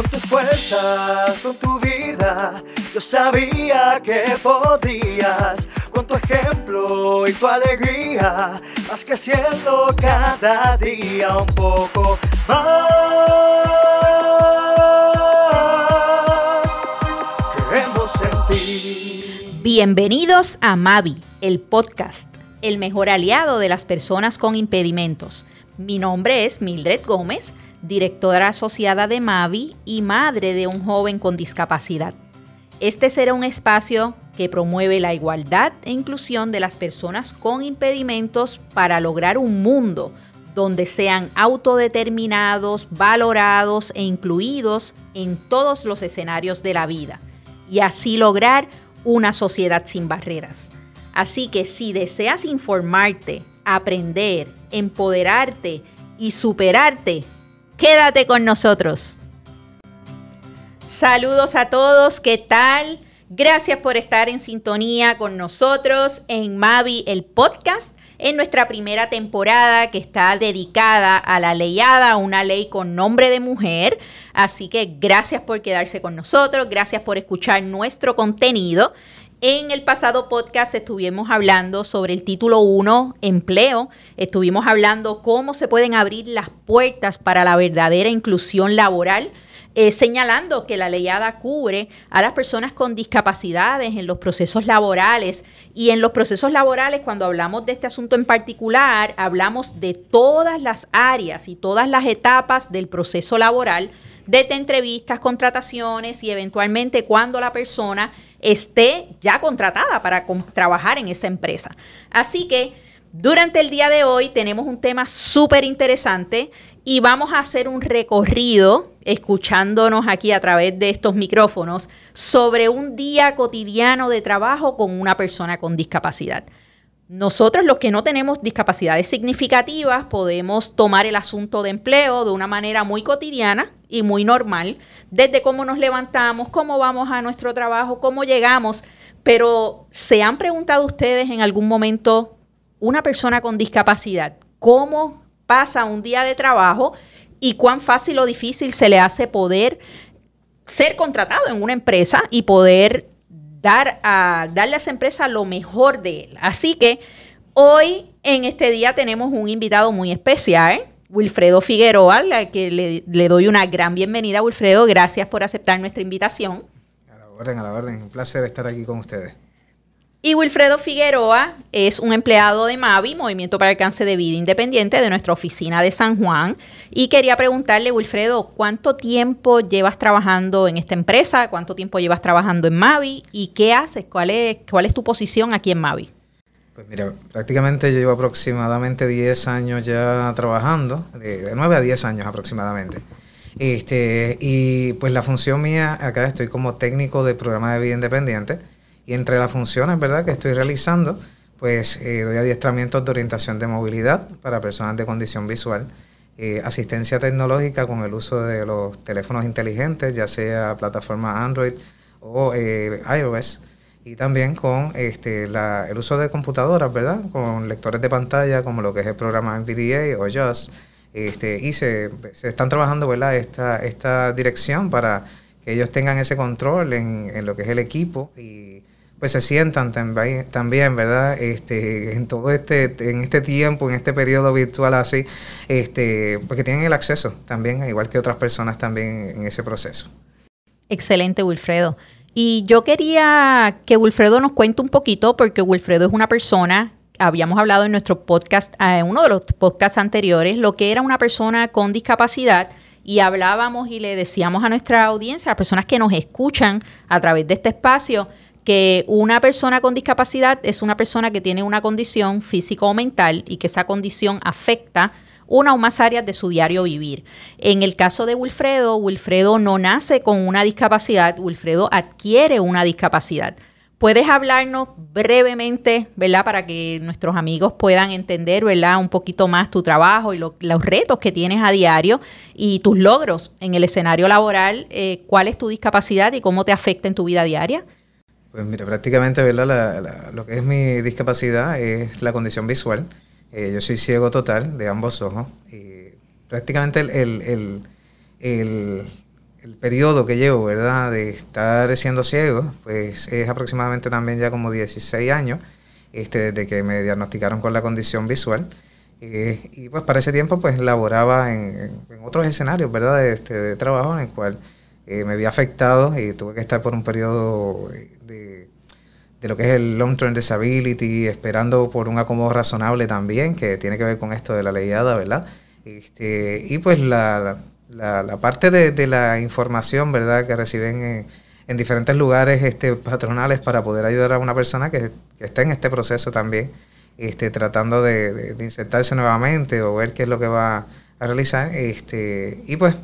Con tus fuerzas, con tu vida, yo sabía que podías. Con tu ejemplo y tu alegría, vas creciendo cada día un poco más. Creemos en ti. Bienvenidos a Mavi, el podcast, el mejor aliado de las personas con impedimentos. Mi nombre es Mildred Gómez directora asociada de Mavi y madre de un joven con discapacidad. Este será un espacio que promueve la igualdad e inclusión de las personas con impedimentos para lograr un mundo donde sean autodeterminados, valorados e incluidos en todos los escenarios de la vida y así lograr una sociedad sin barreras. Así que si deseas informarte, aprender, empoderarte y superarte, Quédate con nosotros. Saludos a todos, ¿qué tal? Gracias por estar en sintonía con nosotros en Mavi, el podcast, en nuestra primera temporada que está dedicada a la leyada, una ley con nombre de mujer. Así que gracias por quedarse con nosotros, gracias por escuchar nuestro contenido. En el pasado podcast estuvimos hablando sobre el título 1, empleo. Estuvimos hablando cómo se pueden abrir las puertas para la verdadera inclusión laboral. Eh, señalando que la leyada cubre a las personas con discapacidades en los procesos laborales y en los procesos laborales cuando hablamos de este asunto en particular hablamos de todas las áreas y todas las etapas del proceso laboral desde entrevistas, contrataciones y eventualmente cuando la persona esté ya contratada para trabajar en esa empresa. Así que durante el día de hoy tenemos un tema súper interesante y vamos a hacer un recorrido, escuchándonos aquí a través de estos micrófonos, sobre un día cotidiano de trabajo con una persona con discapacidad. Nosotros los que no tenemos discapacidades significativas podemos tomar el asunto de empleo de una manera muy cotidiana y muy normal, desde cómo nos levantamos, cómo vamos a nuestro trabajo, cómo llegamos, pero ¿se han preguntado ustedes en algún momento una persona con discapacidad cómo pasa un día de trabajo y cuán fácil o difícil se le hace poder ser contratado en una empresa y poder dar a, darle a esa empresa lo mejor de él. Así que hoy en este día tenemos un invitado muy especial, Wilfredo Figueroa, al que le, le, doy una gran bienvenida. Wilfredo, gracias por aceptar nuestra invitación. A la orden, a la orden. Un placer estar aquí con ustedes. Y Wilfredo Figueroa es un empleado de MAVI, Movimiento para el Alcance de Vida Independiente, de nuestra oficina de San Juan. Y quería preguntarle, Wilfredo, ¿cuánto tiempo llevas trabajando en esta empresa? ¿Cuánto tiempo llevas trabajando en MAVI? ¿Y qué haces? ¿Cuál es, cuál es tu posición aquí en MAVI? Pues mira, prácticamente yo llevo aproximadamente 10 años ya trabajando, de, de 9 a 10 años aproximadamente. Este, y pues la función mía acá estoy como técnico de programa de vida independiente y entre las funciones, ¿verdad?, que estoy realizando, pues eh, doy adiestramientos de orientación de movilidad para personas de condición visual, eh, asistencia tecnológica con el uso de los teléfonos inteligentes, ya sea plataforma Android o eh, iOS, y también con este, el uso de computadoras, ¿verdad?, con lectores de pantalla como lo que es el programa NVDA o JAWS, este, y se, se están trabajando, ¿verdad?, esta, esta dirección para que ellos tengan ese control en, en lo que es el equipo y pues se sientan también, ¿verdad? Este, en todo este, en este tiempo, en este periodo virtual así, este, porque tienen el acceso también, igual que otras personas también en ese proceso. Excelente, Wilfredo. Y yo quería que Wilfredo nos cuente un poquito, porque Wilfredo es una persona, habíamos hablado en nuestro podcast, en uno de los podcasts anteriores, lo que era una persona con discapacidad y hablábamos y le decíamos a nuestra audiencia, a las personas que nos escuchan a través de este espacio, que una persona con discapacidad es una persona que tiene una condición física o mental y que esa condición afecta una o más áreas de su diario vivir. En el caso de Wilfredo, Wilfredo no nace con una discapacidad, Wilfredo adquiere una discapacidad. ¿Puedes hablarnos brevemente, ¿verdad? Para que nuestros amigos puedan entender, ¿verdad? Un poquito más tu trabajo y los retos que tienes a diario y tus logros en el escenario laboral. Eh, ¿Cuál es tu discapacidad y cómo te afecta en tu vida diaria? Pues mira, prácticamente ¿verdad? lo que es mi discapacidad es la condición visual. Eh, yo soy ciego total de ambos ojos. Y prácticamente el, el periodo que llevo, ¿verdad? De estar siendo ciego, pues es aproximadamente también ya como 16 años, este, desde que me diagnosticaron con la condición visual. Eh, y pues para ese tiempo pues laboraba en, otros escenarios, ¿verdad? De, este, de trabajo en el cual eh, me había afectado y tuve que estar por un periodo de, de lo que es el long term disability, esperando por un acomodo razonable también, que tiene que ver con esto de la leyada, ¿verdad? Este, y pues la, la, parte de, la información, ¿verdad?, que reciben en, diferentes lugares este, patronales para poder ayudar a una persona que, que esté en este proceso también, este, tratando de, insertarse nuevamente o ver qué es lo que va a realizar. Este, y pues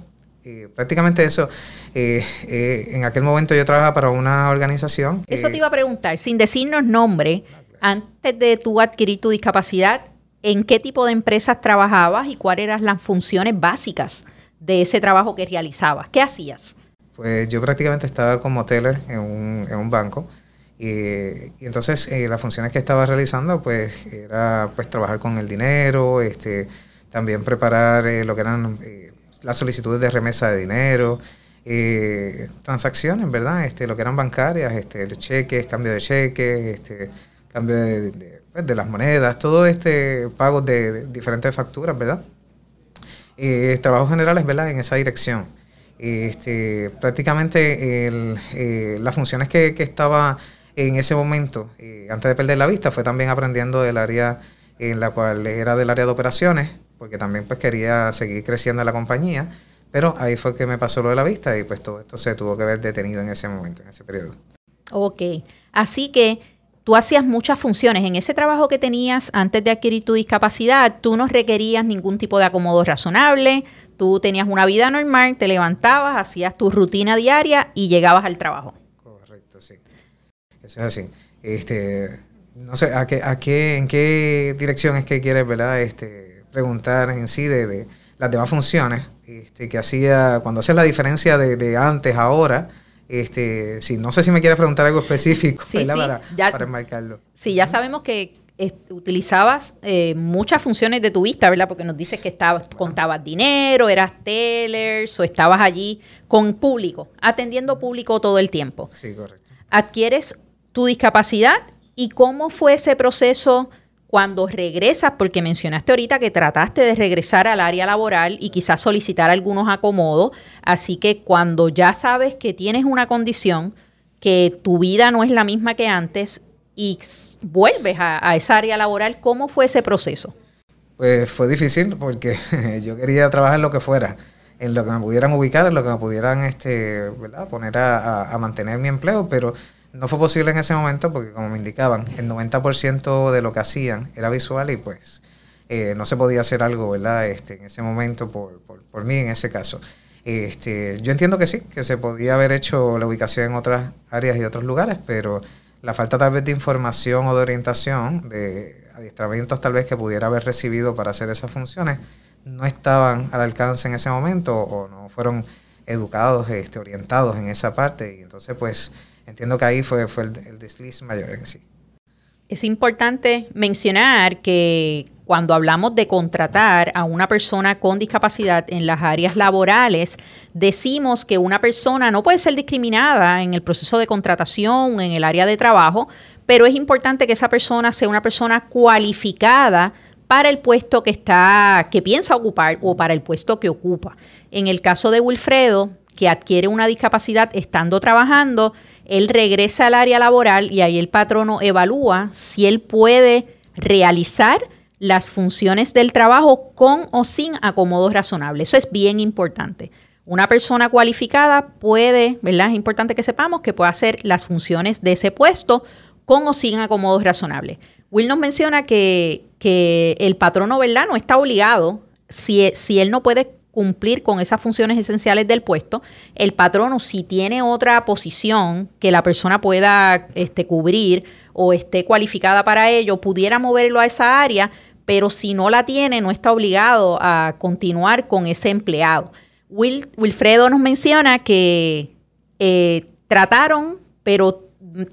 eh, prácticamente eso. Eh, eh, en aquel momento yo trabajaba para una organización. Eso te iba a preguntar, sin decirnos nombre, antes de tú adquirir tu discapacidad, ¿en qué tipo de empresas trabajabas y cuáles eran las funciones básicas de ese trabajo que realizabas? ¿Qué hacías? Pues yo prácticamente estaba como teller en un, en un banco. Y, entonces las funciones que estaba realizando pues era pues trabajar con el dinero, este, también preparar lo que eran las solicitudes de remesa de dinero, eh, transacciones, ¿verdad? Este, lo que eran bancarias, este, cheques, cambio de cheques, este, cambio pues, de, las monedas, todo este pago de, diferentes facturas, ¿verdad? Eh, trabajos generales, ¿verdad? En esa dirección. Este, prácticamente eh, las funciones que, que, estaba en ese momento, eh, antes de perder la vista, fue también aprendiendo del área en la cual era del área de operaciones, porque también pues quería seguir creciendo la compañía, pero ahí fue que me pasó lo de la vista y pues todo esto se tuvo que ver detenido en ese momento, en ese periodo. Ok, así que tú hacías muchas funciones. En ese trabajo que tenías antes de adquirir tu discapacidad, tú no requerías ningún tipo de acomodo razonable, tú tenías una vida normal, te levantabas, hacías tu rutina diaria y llegabas al trabajo. Correcto, sí. Eso es así. Este, no sé, ¿a qué, a qué, ¿en qué dirección es que quieres, verdad? Este, preguntar en sí de, las demás funciones este, que hacía, cuando haces la diferencia de, antes, ahora, este, sí, no sé si me quieres preguntar algo específico para, ya, enmarcarlo. Sí, ya sabemos que utilizabas eh, muchas funciones de tu vista, ¿verdad? Porque nos dices que estabas, contabas dinero, eras tellers o estabas allí con público, atendiendo público todo el tiempo. Sí, correcto. Adquieres tu discapacidad y cómo fue ese proceso cuando regresas, porque mencionaste ahorita que trataste de regresar al área laboral y quizás solicitar algunos acomodos, así que cuando ya sabes que tienes una condición, que tu vida no es la misma que antes y vuelves a, esa área laboral, ¿cómo fue ese proceso? Pues fue difícil porque yo quería trabajar en lo que fuera, en lo que me pudieran ubicar, en lo que me pudieran este, ¿verdad? poner a, a mantener mi empleo, pero no fue posible en ese momento porque, como me indicaban, el 90% de lo que hacían era visual y pues eh, no se podía hacer algo, ¿verdad? Este, en ese momento por, por, mí, en ese caso. Este, yo entiendo que sí, que se podía haber hecho la ubicación en otras áreas y otros lugares, pero la falta tal vez de información o de orientación, de adiestramientos tal vez que pudiera haber recibido para hacer esas funciones, no estaban al alcance en ese momento o no fueron educados, este, orientados en esa parte. Y entonces, pues, entiendo que ahí fue, fue el, desliz mayor en sí. Es importante mencionar que cuando hablamos de contratar a una persona con discapacidad en las áreas laborales, decimos que una persona no puede ser discriminada en el proceso de contratación, en el área de trabajo, pero es importante que esa persona sea una persona cualificada para el puesto que está, que piensa ocupar o para el puesto que ocupa. En el caso de Wilfredo, que adquiere una discapacidad estando trabajando, él regresa al área laboral y ahí el patrono evalúa si él puede realizar las funciones del trabajo con o sin acomodos razonables. Eso es bien importante. Una persona cualificada puede, ¿verdad? Es importante que sepamos que puede hacer las funciones de ese puesto con o sin acomodos razonables. Will nos menciona que, que el patrono, ¿verdad? No está obligado, si, si él no puede cumplir con esas funciones esenciales del puesto, el patrono si tiene otra posición que la persona pueda este, cubrir o esté cualificada para ello, pudiera moverlo a esa área, pero si no la tiene, no está obligado a continuar con ese empleado. Wilfredo nos menciona que eh, trataron, pero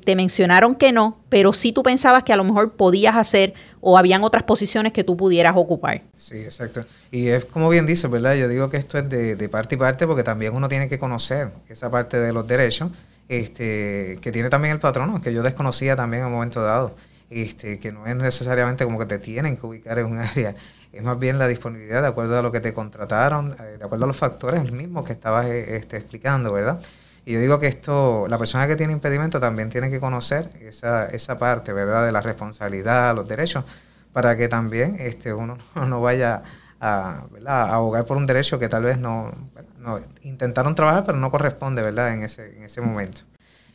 te mencionaron que no, pero sí tú pensabas que a lo mejor podías hacer o habían otras posiciones que tú pudieras ocupar. Sí, exacto. Y es como bien dice, ¿verdad? Yo digo que esto es de, de parte y parte porque también uno tiene que conocer esa parte de los derechos este, que tiene también el patrono, que yo desconocía también en un momento dado. Este, que no es necesariamente como que te tienen que ubicar en un área, es más bien la disponibilidad de acuerdo a lo que te contrataron, eh, de acuerdo a los factores mismos que estabas eh, este, explicando, ¿verdad? Y yo digo que esto, la persona que tiene impedimento también tiene que conocer esa, esa parte, ¿verdad? De la responsabilidad, los derechos, para que también este, uno no vaya a, a abogar por un derecho que tal vez no, no, intentaron trabajar, pero no corresponde, ¿verdad? En ese, en ese momento.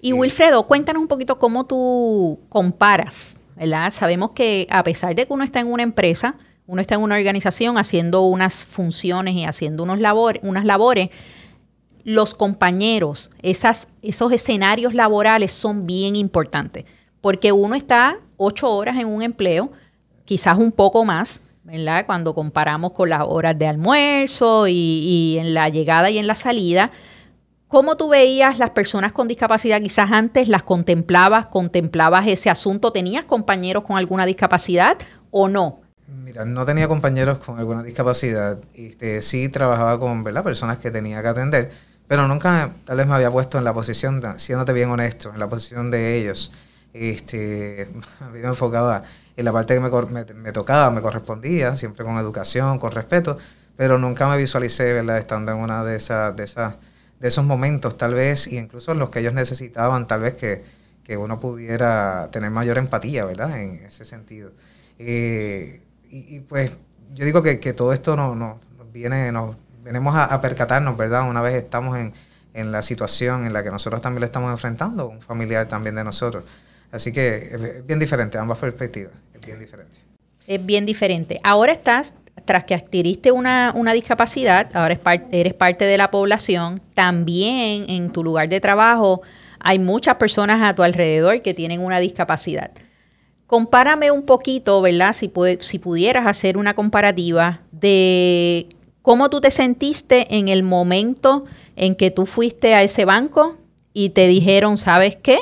Y Wilfredo, cuéntanos un poquito cómo tú comparas ¿verdad? Sabemos que a pesar de que uno está en una empresa, uno está en una organización haciendo unas funciones y haciendo unos labor, unas labores, los compañeros, esos escenarios laborales son bien importantes, porque uno está ocho horas en un empleo, quizás un poco más, ¿verdad? Cuando comparamos con las horas de almuerzo y, en la llegada y en la salida, ¿Cómo tú veías las personas con discapacidad? Quizás antes las contemplabas, contemplabas ese asunto. ¿Tenías compañeros con alguna discapacidad o no? Mira, no tenía compañeros con alguna discapacidad. Este, sí trabajaba con personas que tenía que atender, pero nunca tal vez me había puesto en la posición, siéndote bien honesto, en la posición de ellos. Este, me había enfocado en la parte que me, me, tocaba, me correspondía, siempre con educación, con respeto, pero nunca me visualicé ¿verdad? estando en una de esas... De esas de esos momentos, tal vez, y incluso los que ellos necesitaban, tal vez que, que uno pudiera tener mayor empatía, ¿verdad? En ese sentido. Eh, y, pues yo digo que, que todo esto nos, nos viene, nos venimos a, percatarnos, ¿verdad? Una vez estamos en, en, la situación en la que nosotros también le estamos enfrentando, un familiar también de nosotros. Así que es bien diferente, ambas perspectivas, es bien diferente. Es bien diferente. Ahora estás tras que adquiriste una, discapacidad, ahora eres parte de la población, también en tu lugar de trabajo hay muchas personas a tu alrededor que tienen una discapacidad. Compárame un poquito, ¿verdad? Si, si pudieras hacer una comparativa de cómo tú te sentiste en el momento en que tú fuiste a ese banco y te dijeron, ¿sabes qué?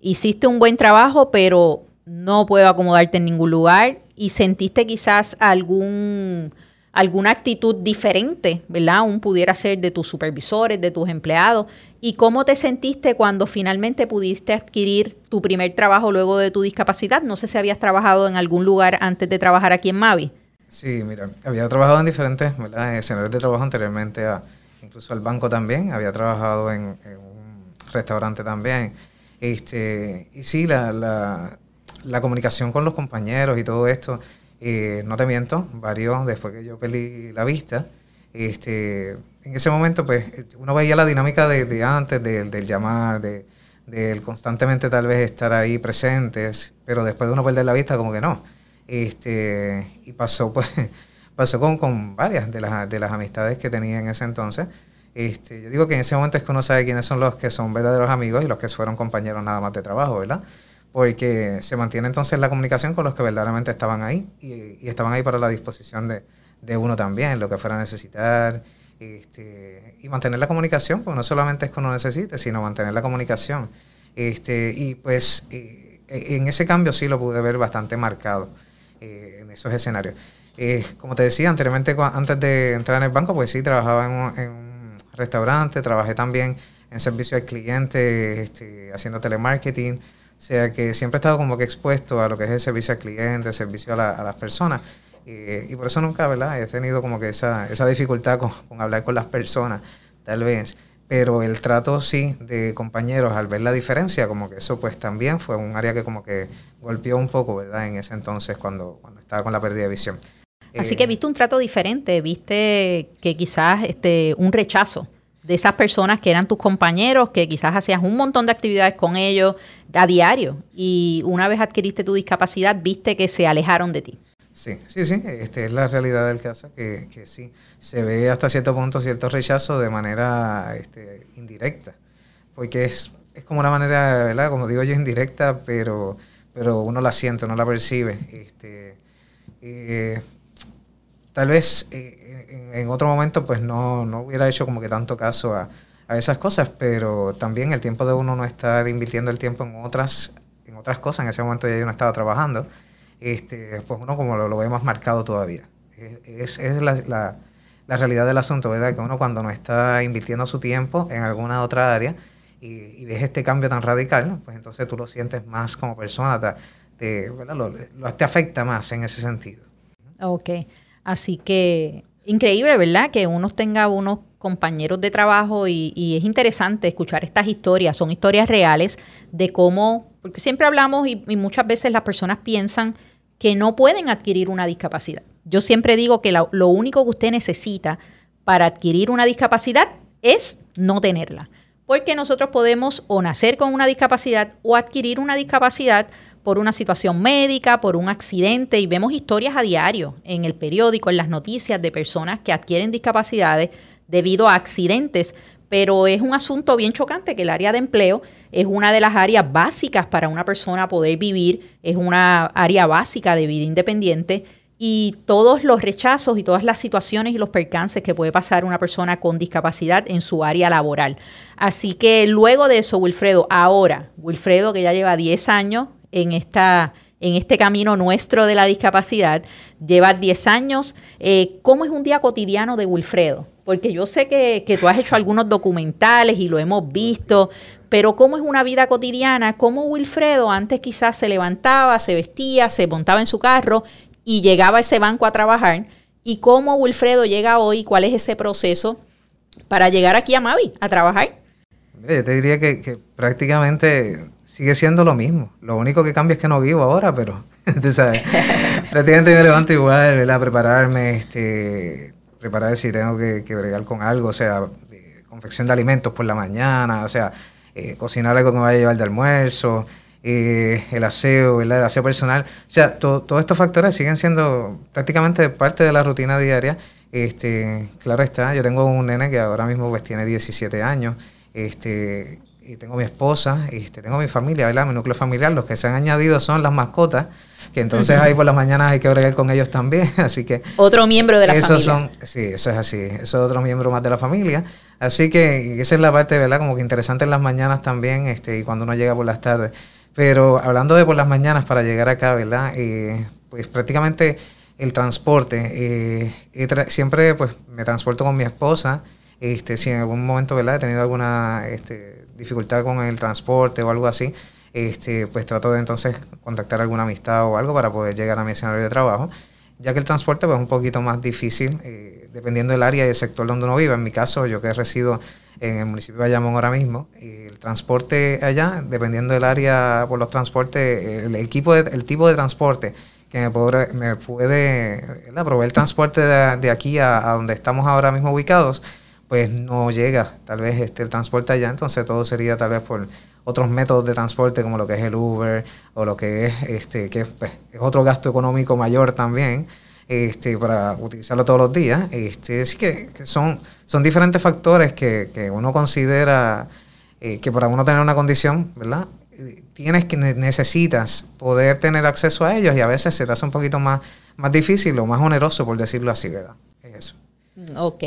Hiciste un buen trabajo, pero no puedo acomodarte en ningún lugar y sentiste quizás algún alguna actitud diferente, ¿verdad? Aún pudiera ser de tus supervisores, de tus empleados. ¿Y cómo te sentiste cuando finalmente pudiste adquirir tu primer trabajo luego de tu discapacidad? No sé si habías trabajado en algún lugar antes de trabajar aquí en Mavi. Sí, mira, había trabajado en diferentes ¿verdad? escenarios de trabajo anteriormente, incluso al banco también, había trabajado en, un restaurante también. Este, y sí, la, la, comunicación con los compañeros y todo esto, eh, no te miento, varió después que yo perdí la vista. Este, en ese momento, pues, uno veía la dinámica de, antes, del llamar, de, del constantemente tal vez estar ahí presentes, pero después de uno perder la vista, como que no. Este, y pasó, pues, pasó con, con varias de las, de las amistades que tenía en ese entonces. Este, yo digo que en ese momento es que uno sabe quiénes son los que son verdaderos amigos y los que fueron compañeros nada más de trabajo, ¿verdad? porque se mantiene entonces la comunicación con los que verdaderamente estaban ahí y, estaban ahí para la disposición de, uno también, lo que fuera a necesitar. Este, y mantener la comunicación, pues no solamente es que uno necesite, sino mantener la comunicación. Este, y pues eh, en ese cambio sí lo pude ver bastante marcado eh, en esos escenarios. Eh, como te decía anteriormente, antes de entrar en el banco, pues sí, trabajaba en un, en un restaurante, trabajé también en servicio al cliente, este, haciendo telemarketing. O sea que siempre he estado como que expuesto a lo que es el servicio al cliente, el servicio a, las personas. y por eso nunca, ¿verdad? He tenido como que esa, esa dificultad con, hablar con las personas, tal vez. Pero el trato sí de compañeros al ver la diferencia, como que eso pues también fue un área que como que golpeó un poco, ¿verdad? En ese entonces cuando, cuando estaba con la pérdida de visión. Así que eh, viste un trato diferente, viste que quizás este un rechazo de esas personas que eran tus compañeros, que quizás hacías un montón de actividades con ellos a diario y una vez adquiriste tu discapacidad, viste que se alejaron de ti. Sí, sí, sí, este es la realidad del caso, que, que sí, se ve hasta cierto punto cierto rechazo de manera este, indirecta, porque es, es como una manera, ¿verdad? Como digo yo, indirecta, pero, pero uno la siente, uno la percibe. Este, eh, tal vez eh, en, otro momento pues no, no, hubiera hecho como que tanto caso a, a esas cosas, pero también el tiempo de uno no estar invirtiendo el tiempo en otras, en otras cosas, en ese momento ya yo no estaba trabajando, este, pues uno como lo, lo ve más marcado todavía. Es, es la, la, la, realidad del asunto, ¿verdad? Que uno cuando no está invirtiendo su tiempo en alguna otra área y, y ves este cambio tan radical, pues entonces tú lo sientes más como persona, te, lo, te afecta más en ese sentido. Ok, así que increíble, ¿verdad? Que uno tenga unos compañeros de trabajo y, es interesante escuchar estas historias, son historias reales de cómo, porque siempre hablamos y, y muchas veces las personas piensan que no pueden adquirir una discapacidad. Yo siempre digo que lo único que usted necesita para adquirir una discapacidad es no tenerla. Porque nosotros podemos o nacer con una discapacidad o adquirir una discapacidad por una situación médica, por un accidente, y vemos historias a diario en el periódico, en las noticias de personas que adquieren discapacidades debido a accidentes, pero es un asunto bien chocante que el área de empleo es una de las áreas básicas para una persona poder vivir, es una área básica de vida independiente y todos los rechazos y todas las situaciones y los percances que puede pasar una persona con discapacidad en su área laboral. Así que luego de eso, Wilfredo, ahora, Wilfredo que ya lleva 10 años en esta en este camino nuestro de la discapacidad. lleva 10 años. Eh, ¿Cómo es un día cotidiano de Wilfredo? Porque yo sé que, que, tú has hecho algunos documentales y lo hemos visto, pero ¿cómo es una vida cotidiana? ¿Cómo Wilfredo antes quizás se levantaba, se vestía, se montaba en su carro y llegaba a ese banco a trabajar? ¿Y cómo Wilfredo llega hoy? ¿Cuál es ese proceso para llegar aquí a Mavi a trabajar? Yo te diría que, que prácticamente sigue siendo lo mismo. Lo único que cambia es que no vivo ahora, pero, tú sabes, prácticamente me levanto igual, ¿verdad? Prepararme, este, preparar si tengo que, que bregar con algo, o sea, confección de alimentos por la mañana, o sea, eh, cocinar algo que me vaya a llevar de almuerzo, eh, el aseo, ¿verdad? El aseo personal. O sea, to, todos estos factores siguen siendo prácticamente parte de la rutina diaria. Este, claro está, yo tengo un nene que ahora mismo pues tiene 17 años, este, y tengo mi esposa, este, tengo mi familia, ¿verdad? Mi núcleo familiar, los que se han añadido son las mascotas, que entonces ahí por las mañanas hay que bregar con ellos también, así que... Otro miembro de la esos familia. Son, sí, eso es así, eso es otro miembro más de la familia, así que esa es la parte, ¿verdad? Como que interesante en las mañanas también, este, y cuando uno llega por las tardes. Pero hablando de por las mañanas para llegar acá, ¿verdad? Eh, pues prácticamente el transporte, eh, siempre pues me transporto con mi esposa, este, si en algún momento, ¿verdad? He tenido alguna... Este, dificultad con el transporte o algo así, este, pues trato de entonces contactar alguna amistad o algo para poder llegar a mi escenario de trabajo, ya que el transporte pues, es un poquito más difícil eh, dependiendo del área y del sector donde uno viva. En mi caso, yo que resido en el municipio de Bayamón ahora mismo, el transporte allá, dependiendo del área por los transportes, el, equipo de, el tipo de transporte que me puede, me puede proveer el transporte de, de aquí a, a donde estamos ahora mismo ubicados, pues no llega tal vez este, el transporte allá, entonces todo sería tal vez por otros métodos de transporte como lo que es el Uber o lo que es este que pues, es otro gasto económico mayor también este para utilizarlo todos los días. Este así que, son son diferentes factores que, que uno considera eh, que para uno tener una condición verdad tienes que necesitas poder tener acceso a ellos y a veces se te hace un poquito más más difícil o más oneroso por decirlo así verdad es eso. Ok.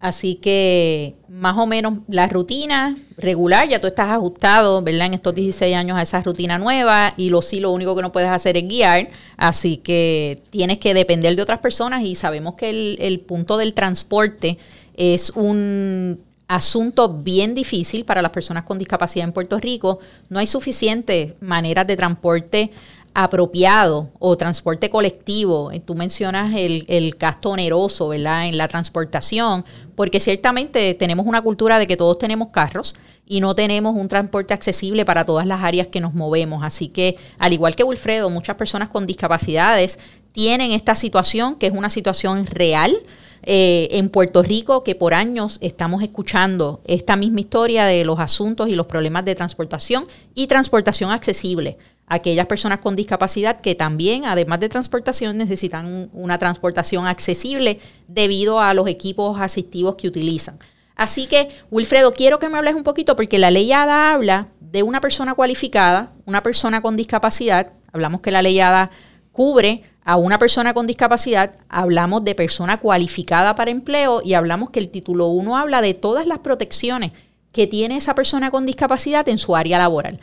Así que más o menos la rutina regular, ya tú estás ajustado, ¿verdad? En estos 16 años a esa rutina nueva y lo sí, lo único que no puedes hacer es guiar, así que tienes que depender de otras personas y sabemos que el, el punto del transporte es un asunto bien difícil para las personas con discapacidad en Puerto Rico. No hay suficientes maneras de transporte apropiado o transporte colectivo, tú mencionas el, el, gasto oneroso, ¿verdad? En la transportación, porque ciertamente tenemos una cultura de que todos tenemos carros y no tenemos un transporte accesible para todas las áreas que nos movemos. Así que, al igual que Wilfredo, muchas personas con discapacidades tienen esta situación, que es una situación real. Eh, en Puerto Rico, que por años estamos escuchando esta misma historia de los asuntos y los problemas de transportación y transportación accesible aquellas personas con discapacidad que también, además de transportación, necesitan una transportación accesible debido a los equipos asistivos que utilizan. Así que, Wilfredo, quiero que me hables un poquito porque la ley ADA habla de una persona cualificada, una persona con discapacidad. Hablamos que la ley ADA cubre a una persona con discapacidad, hablamos de persona cualificada para empleo y hablamos que el título 1 habla de todas las protecciones que tiene esa persona con discapacidad en su área laboral.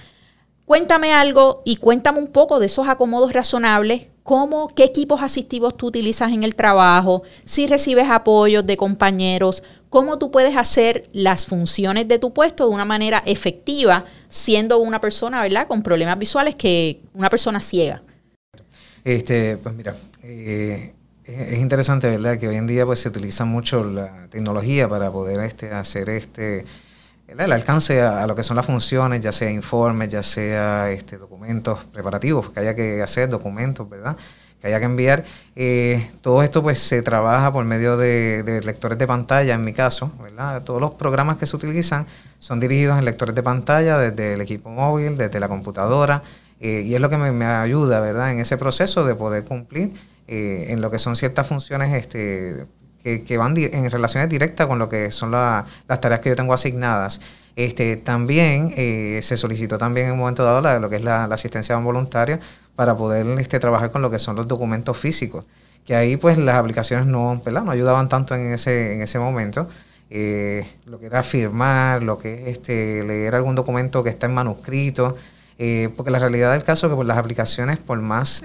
Cuéntame algo y cuéntame un poco de esos acomodos razonables, cómo, qué equipos asistivos tú utilizas en el trabajo, si recibes apoyos de compañeros, cómo tú puedes hacer las funciones de tu puesto de una manera efectiva, siendo una persona, ¿verdad?, con problemas visuales que una persona ciega. Este, pues mira, eh, es interesante, ¿verdad?, que hoy en día pues se utiliza mucho la tecnología para poder este, hacer este el alcance a, lo que son las funciones, ya sea informes, ya sea este, documentos preparativos que haya que hacer, documentos, ¿verdad? Que haya que enviar. Eh, todo esto pues se trabaja por medio de, lectores de pantalla, en mi caso, ¿verdad? Todos los programas que se utilizan son dirigidos en lectores de pantalla desde el equipo móvil, desde la computadora, eh, y es lo que me, ayuda, ¿verdad? En ese proceso de poder cumplir eh, en lo que son ciertas funciones este, que, van en relaciones directas con lo que son las tareas que yo tengo asignadas. Este, también eh, se solicitó también en un momento dado lo que es la, asistencia voluntaria para poder este, trabajar con lo que son los documentos físicos, que ahí pues las aplicaciones no, no ayudaban tanto en ese, en ese momento. Eh, lo que era firmar, lo que es este, leer algún documento que está en manuscrito, eh, porque la realidad del caso es que pues, las aplicaciones, por más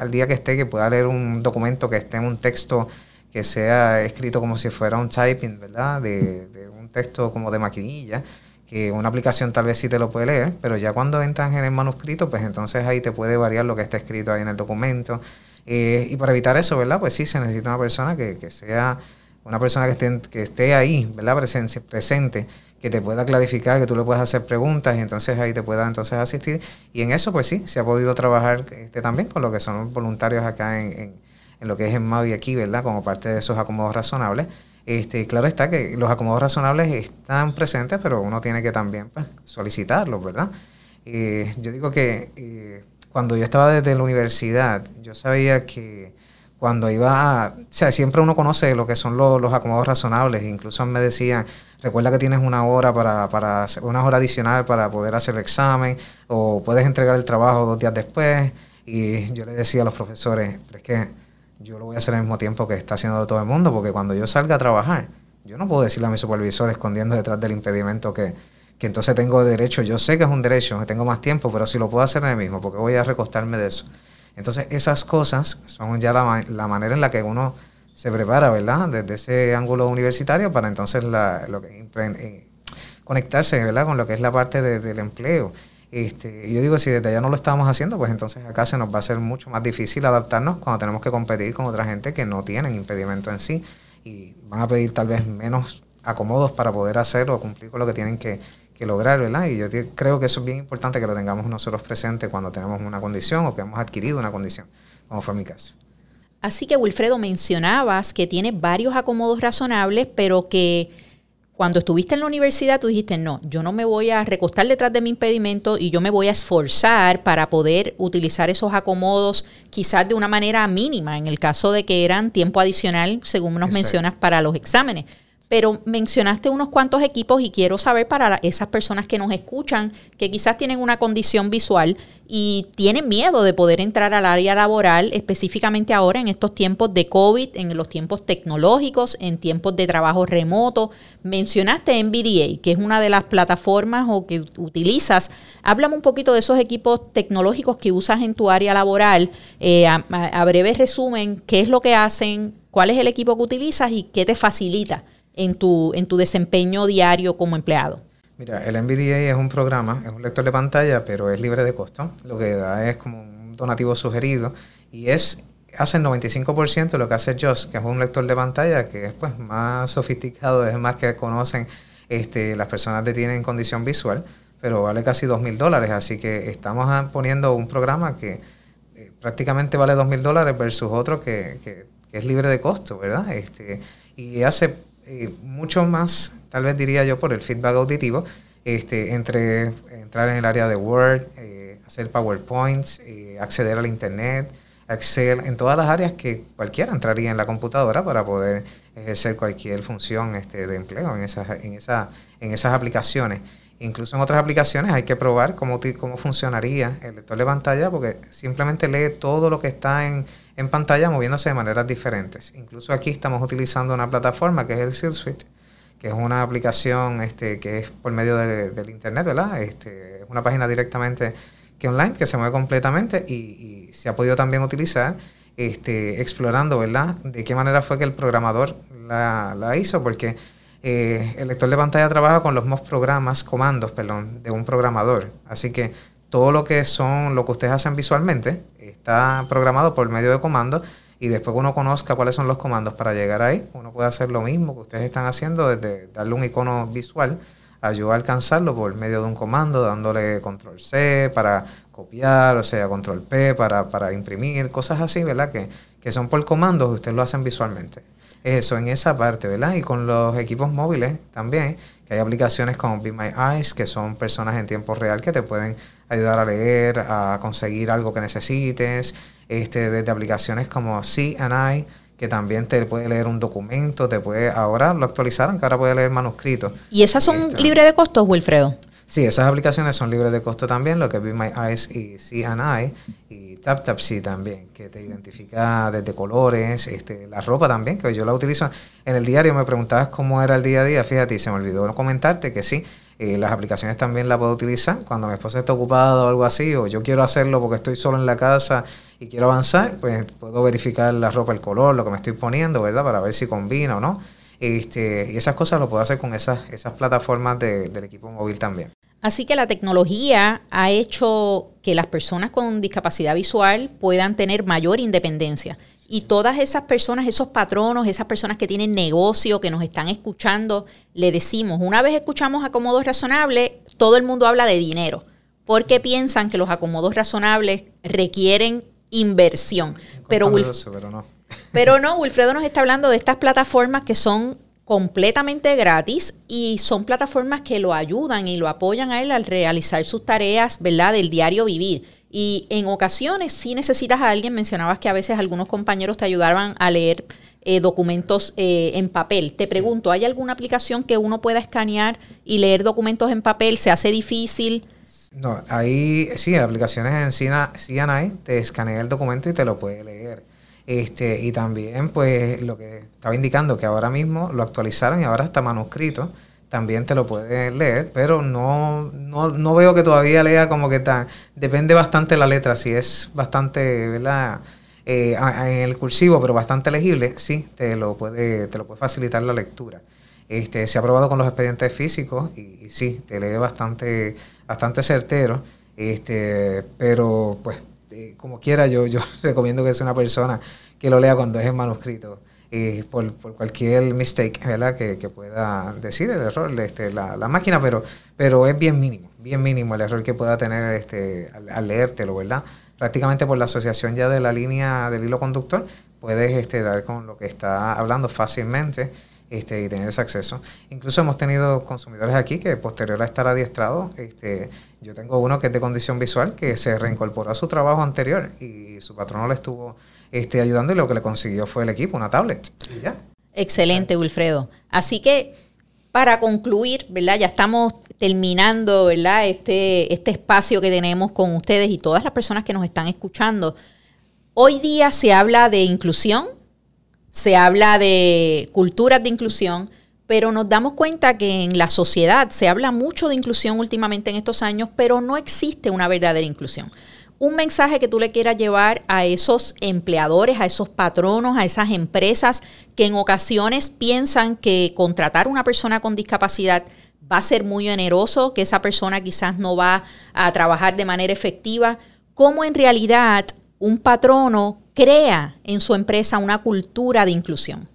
al día que esté, que pueda leer un documento que esté en un texto que sea escrito como si fuera un typing, ¿verdad? De, un texto como de maquinilla, que una aplicación tal vez sí te lo puede leer, pero ya cuando entran en el manuscrito, pues entonces ahí te puede variar lo que está escrito ahí en el documento. Eh, y para evitar eso, ¿verdad? Pues sí, se necesita una persona que, que sea una persona que esté, que esté ahí, ¿verdad? Presente, presente, que te pueda clarificar, que tú le puedas hacer preguntas y entonces ahí te pueda entonces asistir. Y en eso, pues sí, se ha podido trabajar este, también con lo que son voluntarios acá en en lo que es en Mavi aquí, ¿verdad? Como parte de esos acomodos razonables. Este, claro está que los acomodos razonables están presentes, pero uno tiene que también pues, solicitarlos, ¿verdad? Eh, yo digo que eh, cuando yo estaba desde la universidad, yo sabía que cuando iba a, o sea, siempre uno conoce lo que son los, acomodos razonables, incluso me decían, recuerda que tienes una hora para, para una hora adicional para poder hacer el examen, o puedes entregar el trabajo dos días después, y yo le decía a los profesores, pero es que yo lo voy a hacer al mismo tiempo que está haciendo todo el mundo, porque cuando yo salga a trabajar, yo no puedo decirle a mi supervisor escondiendo detrás del impedimento que, que entonces tengo derecho, yo sé que es un derecho, que tengo más tiempo, pero si lo puedo hacer en el mismo, porque voy a recostarme de eso. Entonces esas cosas son ya la, la manera en la que uno se prepara, ¿verdad? Desde ese ángulo universitario para entonces la, lo que, eh, conectarse, ¿verdad? Con lo que es la parte del empleo. Este, yo digo, si desde allá no lo estamos haciendo, pues entonces acá se nos va a ser mucho más difícil adaptarnos cuando tenemos que competir con otra gente que no tienen impedimento en sí y van a pedir tal vez menos acomodos para poder hacerlo o cumplir con lo que tienen que, lograr, ¿verdad? Y yo creo que eso es bien importante que lo tengamos nosotros presente cuando tenemos una condición o que hemos adquirido una condición, como fue mi caso. Así que, Wilfredo, mencionabas que tiene varios acomodos razonables, pero que cuando estuviste en la universidad, tú dijiste, no, yo no me voy a recostar detrás de mi impedimento y yo me voy a esforzar para poder utilizar esos acomodos quizás de una manera mínima, en el caso de que eran tiempo adicional, según nos mencionas, para los exámenes. Pero mencionaste unos cuantos equipos y quiero saber para esas personas que nos escuchan, que quizás tienen una condición visual y tienen miedo de poder entrar al área laboral, específicamente ahora en estos tiempos de COVID, en los tiempos tecnológicos, en tiempos de trabajo remoto. Mencionaste NVDA, que es una de las plataformas o que utilizas. Háblame un poquito de esos equipos tecnológicos que usas en tu área laboral. Eh, a, a breve resumen, ¿qué es lo que hacen? ¿Cuál es el equipo que utilizas y qué te facilita? En tu, en tu desempeño diario como empleado? Mira, el NVDA es un programa, es un lector de pantalla, pero es libre de costo. Lo que da es como un donativo sugerido y es hace el 95% de lo que hace JOS, que es un lector de pantalla que es pues más sofisticado, es más que conocen este, las personas que tienen condición visual, pero vale casi dos mil dólares. Así que estamos poniendo un programa que eh, prácticamente vale dos mil dólares versus otro que, que, que, es libre de costo, ¿verdad? Este, y hace eh, mucho más, tal vez diría yo, por el feedback auditivo, este, entre entrar en el área de Word, eh, hacer PowerPoints, eh, acceder al Internet, Excel, en todas las áreas que cualquiera entraría en la computadora para poder ejercer cualquier función este, de empleo en esas, en, esa, en esas aplicaciones. Incluso en otras aplicaciones hay que probar cómo, cómo funcionaría el lector de pantalla porque simplemente lee todo lo que está en, en pantalla moviéndose de maneras diferentes. Incluso aquí estamos utilizando una plataforma que es el Seal que es una aplicación este, que es por medio del internet, ¿verdad? Este, es una página directamente que online, que se mueve completamente y, se ha podido también utilizar este, explorando, ¿verdad? De qué manera fue que el programador la, hizo, porque eh, el lector de pantalla trabaja con los mismos programas, comandos, perdón, de un programador. Así que todo lo que son, lo que ustedes hacen visualmente, está programado por medio de comandos y después que uno conozca cuáles son los comandos para llegar ahí, uno puede hacer lo mismo que ustedes están haciendo desde darle un icono visual, ayudar a alcanzarlo por medio de un comando, dándole control C para copiar, o sea, control P para, para imprimir, cosas así, ¿verdad? Que, que son por comandos y ustedes lo hacen visualmente eso en esa parte, ¿verdad? Y con los equipos móviles también, que hay aplicaciones como Be My Eyes, que son personas en tiempo real que te pueden ayudar a leer, a conseguir algo que necesites, este, desde aplicaciones como See and I, que también te puede leer un documento, te puede, ahora lo actualizaron, que ahora puede leer manuscritos. ¿Y esas son este, libres de costos, Wilfredo? Sí, esas aplicaciones son libres de costo también, lo que es Be My Eyes y See and I, y TapTapSee también, que te identifica desde colores, este, la ropa también, que yo la utilizo en el diario. Me preguntabas cómo era el día a día, fíjate, y se me olvidó comentarte que sí, eh, las aplicaciones también las puedo utilizar cuando mi esposa está ocupada o algo así, o yo quiero hacerlo porque estoy solo en la casa y quiero avanzar, pues puedo verificar la ropa, el color, lo que me estoy poniendo, ¿verdad? Para ver si combina o no. Este, y esas cosas lo puedo hacer con esas, esas plataformas del equipo móvil también. Así que la tecnología ha hecho que las personas con discapacidad visual puedan tener mayor independencia. Y todas esas personas, esos patronos, esas personas que tienen negocio, que nos están escuchando, le decimos, una vez escuchamos acomodos razonables, todo el mundo habla de dinero, porque piensan que los acomodos razonables requieren inversión. Pero, pero no. Pero no, Wilfredo nos está hablando de estas plataformas que son completamente gratis y son plataformas que lo ayudan y lo apoyan a él al realizar sus tareas, ¿verdad? Del diario vivir. Y en ocasiones si necesitas a alguien, mencionabas que a veces algunos compañeros te ayudaban a leer eh, documentos eh, en papel. Te pregunto, ¿hay alguna aplicación que uno pueda escanear y leer documentos en papel? ¿Se hace difícil? No, ahí sí, aplicaciones en CNI te escanea el documento y te lo puede leer. Este, y también, pues, lo que estaba indicando, que ahora mismo lo actualizaron y ahora está manuscrito, también te lo puedes leer, pero no, no, no veo que todavía lea como que tan, depende bastante la letra, si es bastante, ¿verdad? Eh, en el cursivo, pero bastante legible, sí, te lo puede, te lo puede facilitar la lectura. Este, se ha probado con los expedientes físicos y, sí, te lee bastante, bastante certero, este, pero pues eh, como quiera, yo, yo recomiendo que sea una persona que lo lea cuando es en manuscrito. Eh, por, cualquier mistake. Que, pueda decir el error este, la, máquina, pero, pero es bien mínimo, bien mínimo el error que pueda tener este, al, leértelo, ¿verdad? Prácticamente por la asociación ya de la línea del hilo conductor, puedes este, dar con lo que está hablando fácilmente este, y tener ese acceso. Incluso hemos tenido consumidores aquí que posterior a estar adiestrado, este, yo tengo uno que es de condición visual que se reincorporó a su trabajo anterior y su patrono le estuvo este, ayudando y lo que le consiguió fue el equipo, una tablet. Excelente, Wilfredo. Así que para concluir, ¿verdad? Ya estamos terminando, ¿verdad? Este, este espacio que tenemos con ustedes y todas las personas que nos están escuchando. Hoy día se habla de inclusión, se habla de culturas de inclusión, pero nos damos cuenta que en la sociedad se habla mucho de inclusión últimamente en estos años, pero no existe una verdadera inclusión. Un mensaje que tú le quieras llevar a esos empleadores, a esos patronos, a esas empresas que en ocasiones piensan que contratar a una persona con discapacidad va a ser muy oneroso, que esa persona quizás no va a trabajar de manera efectiva, cómo en realidad un patrono crea en su empresa una cultura de inclusión?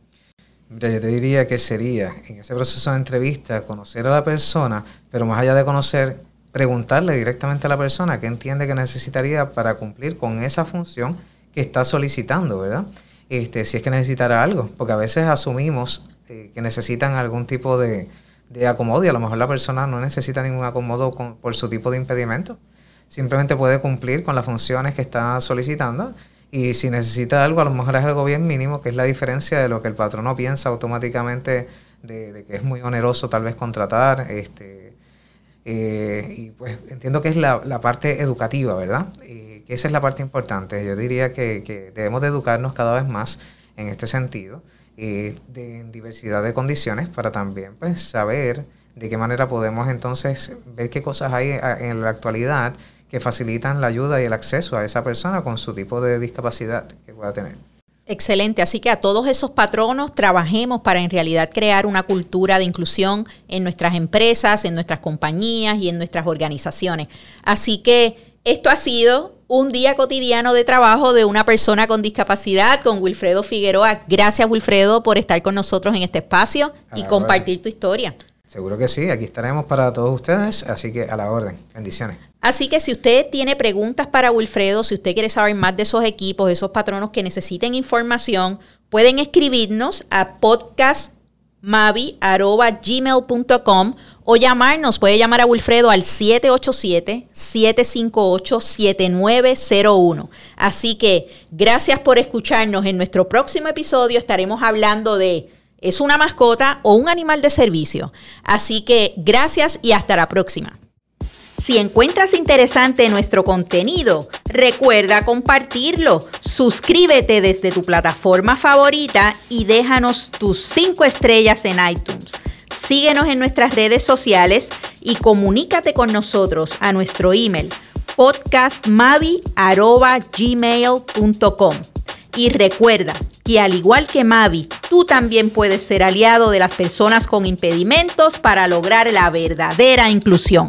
yo te diría que sería en ese proceso de entrevista conocer a la persona, pero más allá de conocer, preguntarle directamente a la persona qué entiende que necesitaría para cumplir con esa función que está solicitando, ¿verdad? Este, si es que necesitara algo, porque a veces asumimos eh, que necesitan algún tipo de, acomodo y a lo mejor la persona no necesita ningún acomodo por su tipo de impedimento simplemente puede cumplir con las funciones que está solicitando y si necesita algo, a lo mejor es algo bien mínimo, que es la diferencia de lo que el patrono piensa automáticamente de, que es muy oneroso tal vez contratar. Este, eh, y pues entiendo que es la, parte educativa, ¿verdad? Y que esa es la parte importante. Yo diría que, que, debemos de educarnos cada vez más en este sentido. eh, de diversidad de condiciones para también pues, saber de qué manera podemos entonces ver qué cosas hay en la actualidad que facilitan la ayuda y el acceso a esa persona con su tipo de discapacidad que pueda tener. Excelente, así que a todos esos patronos trabajemos para en realidad crear una cultura de inclusión en nuestras empresas, en nuestras compañías y en nuestras organizaciones. Así que esto ha sido un día cotidiano de trabajo de una persona con discapacidad con Wilfredo Figueroa. Gracias Wilfredo por estar con nosotros en este espacio y compartir tu historia. Seguro que sí, aquí estaremos para todos ustedes, así que a la orden. Bendiciones. Así que si usted tiene preguntas para Wilfredo, si usted quiere saber más de esos equipos, esos patronos que necesiten información, pueden escribirnos a podcastmavi.gmail.com o llamarnos, puede llamar a Wilfredo al 787-758-7901. Así que gracias por escucharnos. En nuestro próximo episodio estaremos hablando de es una mascota o un animal de servicio. Así que gracias y hasta la próxima. Si encuentras interesante nuestro contenido, recuerda compartirlo. Suscríbete desde tu plataforma favorita y déjanos tus 5 estrellas en iTunes. Síguenos en nuestras redes sociales y comunícate con nosotros a nuestro email podcastmavi.gmail.com. Y recuerda que al igual que Mavi, tú también puedes ser aliado de las personas con impedimentos para lograr la verdadera inclusión.